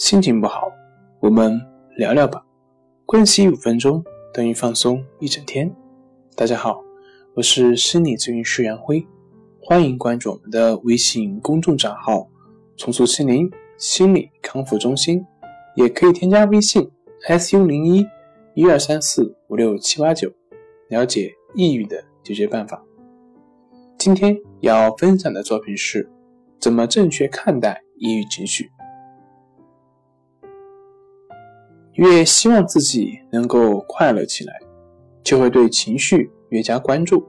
心情不好，我们聊聊吧。关系五分钟等于放松一整天。大家好，我是心理咨询师杨辉，欢迎关注我们的微信公众账号“重塑心灵心理康复中心”，也可以添加微信 “su 零一一二三四五六七八九”，了解抑郁的解决办法。今天要分享的作品是：怎么正确看待抑郁情绪。越希望自己能够快乐起来，就会对情绪越加关注，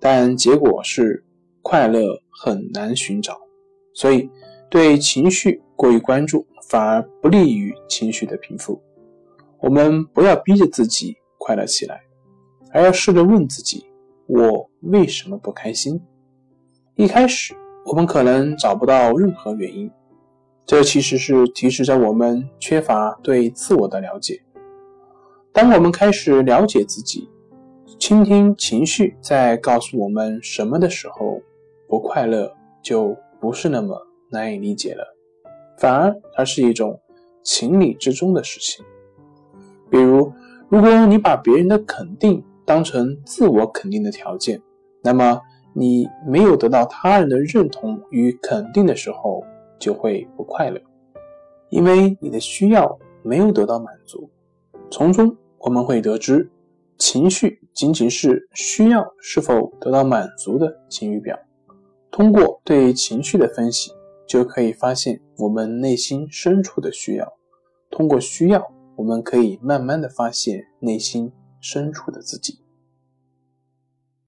但结果是快乐很难寻找。所以，对情绪过于关注反而不利于情绪的平复。我们不要逼着自己快乐起来，而要试着问自己：我为什么不开心？一开始，我们可能找不到任何原因。这其实是提示着我们缺乏对自我的了解。当我们开始了解自己，倾听情绪在告诉我们什么的时候，不快乐就不是那么难以理解了，反而它是一种情理之中的事情。比如，如果你把别人的肯定当成自我肯定的条件，那么你没有得到他人的认同与肯定的时候。就会不快乐，因为你的需要没有得到满足。从中我们会得知，情绪仅仅是需要是否得到满足的晴雨表。通过对情绪的分析，就可以发现我们内心深处的需要。通过需要，我们可以慢慢的发现内心深处的自己。